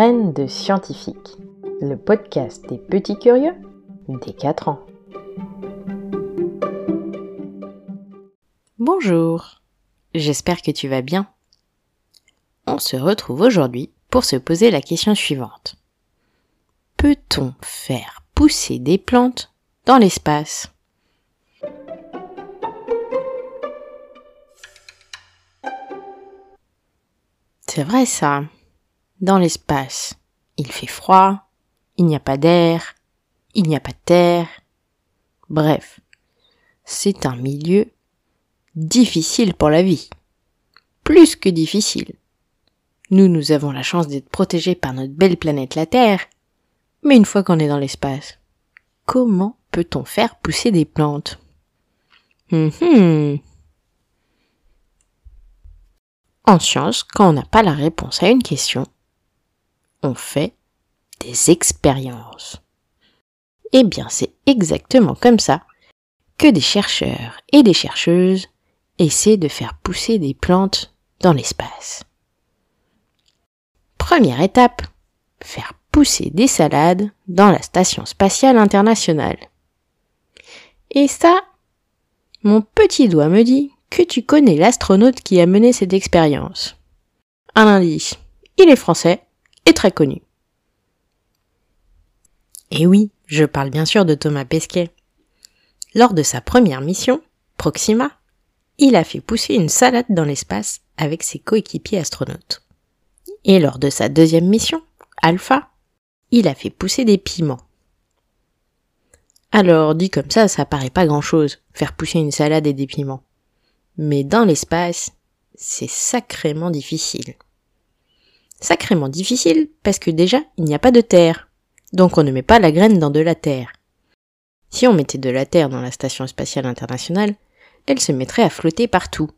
De scientifiques, le podcast des petits curieux des 4 ans. Bonjour, j'espère que tu vas bien. On se retrouve aujourd'hui pour se poser la question suivante. Peut-on faire pousser des plantes dans l'espace? C'est vrai ça. Dans l'espace, il fait froid, il n'y a pas d'air, il n'y a pas de terre. Bref, c'est un milieu difficile pour la vie. Plus que difficile. Nous, nous avons la chance d'être protégés par notre belle planète la Terre. Mais une fois qu'on est dans l'espace, comment peut-on faire pousser des plantes? Hum, hum. En science, quand on n'a pas la réponse à une question, on fait des expériences. Eh bien, c'est exactement comme ça que des chercheurs et des chercheuses essaient de faire pousser des plantes dans l'espace. Première étape, faire pousser des salades dans la Station spatiale internationale. Et ça, mon petit doigt me dit que tu connais l'astronaute qui a mené cette expérience. Un indice, il est français très connu. Et oui, je parle bien sûr de Thomas Pesquet. Lors de sa première mission, Proxima, il a fait pousser une salade dans l'espace avec ses coéquipiers astronautes. Et lors de sa deuxième mission, Alpha, il a fait pousser des piments. Alors, dit comme ça, ça paraît pas grand chose, faire pousser une salade et des piments. Mais dans l'espace, c'est sacrément difficile. Sacrément difficile parce que déjà, il n'y a pas de terre. Donc on ne met pas la graine dans de la terre. Si on mettait de la terre dans la station spatiale internationale, elle se mettrait à flotter partout.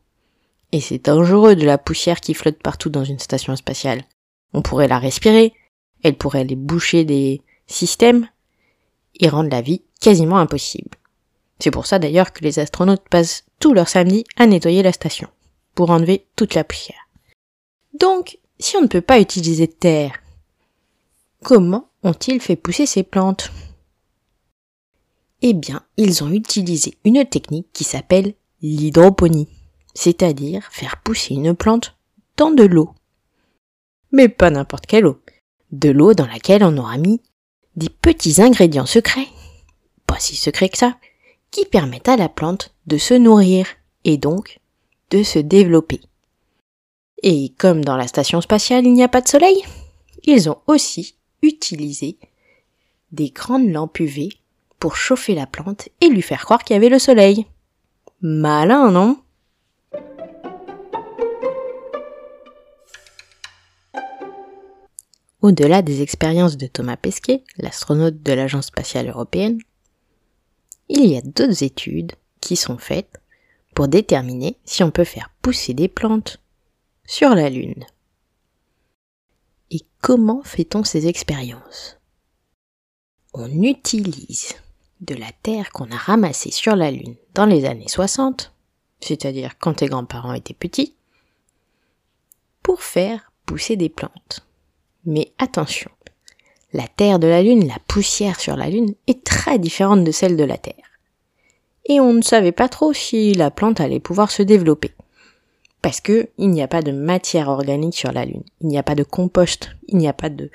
Et c'est dangereux de la poussière qui flotte partout dans une station spatiale. On pourrait la respirer, elle pourrait aller boucher des systèmes et rendre la vie quasiment impossible. C'est pour ça d'ailleurs que les astronautes passent tout leur samedi à nettoyer la station, pour enlever toute la poussière. Donc, si on ne peut pas utiliser de terre, comment ont-ils fait pousser ces plantes? Eh bien, ils ont utilisé une technique qui s'appelle l'hydroponie, c'est-à-dire faire pousser une plante dans de l'eau. Mais pas n'importe quelle eau, de l'eau dans laquelle on aura mis des petits ingrédients secrets, pas si secrets que ça, qui permettent à la plante de se nourrir et donc de se développer. Et comme dans la station spatiale il n'y a pas de soleil, ils ont aussi utilisé des grandes lampes UV pour chauffer la plante et lui faire croire qu'il y avait le soleil. Malin, non? Au-delà des expériences de Thomas Pesquet, l'astronaute de l'Agence spatiale européenne, il y a d'autres études qui sont faites pour déterminer si on peut faire pousser des plantes sur la Lune. Et comment fait-on ces expériences? On utilise de la terre qu'on a ramassée sur la Lune dans les années 60, c'est-à-dire quand tes grands-parents étaient petits, pour faire pousser des plantes. Mais attention, la terre de la Lune, la poussière sur la Lune est très différente de celle de la Terre. Et on ne savait pas trop si la plante allait pouvoir se développer. Parce que il n'y a pas de matière organique sur la Lune. Il n'y a pas de compost. Il n'y a pas de,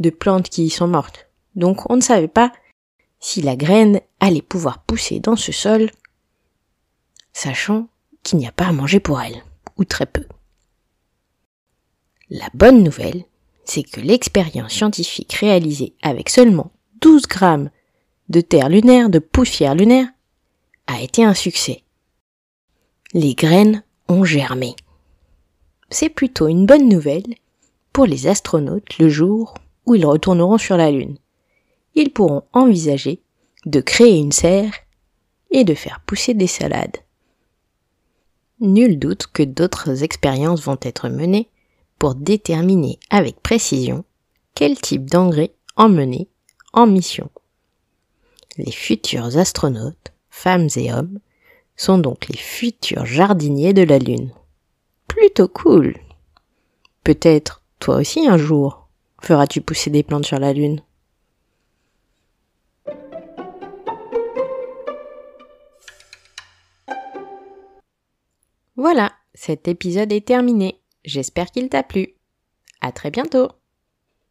de plantes qui y sont mortes. Donc on ne savait pas si la graine allait pouvoir pousser dans ce sol, sachant qu'il n'y a pas à manger pour elle, ou très peu. La bonne nouvelle, c'est que l'expérience scientifique réalisée avec seulement 12 grammes de terre lunaire, de poussière lunaire, a été un succès. Les graines ont germé. C'est plutôt une bonne nouvelle pour les astronautes le jour où ils retourneront sur la Lune. Ils pourront envisager de créer une serre et de faire pousser des salades. Nul doute que d'autres expériences vont être menées pour déterminer avec précision quel type d'engrais emmener en mission. Les futurs astronautes femmes et hommes, sont donc les futurs jardiniers de la Lune. Plutôt cool. Peut-être toi aussi un jour feras-tu pousser des plantes sur la Lune Voilà, cet épisode est terminé. J'espère qu'il t'a plu. À très bientôt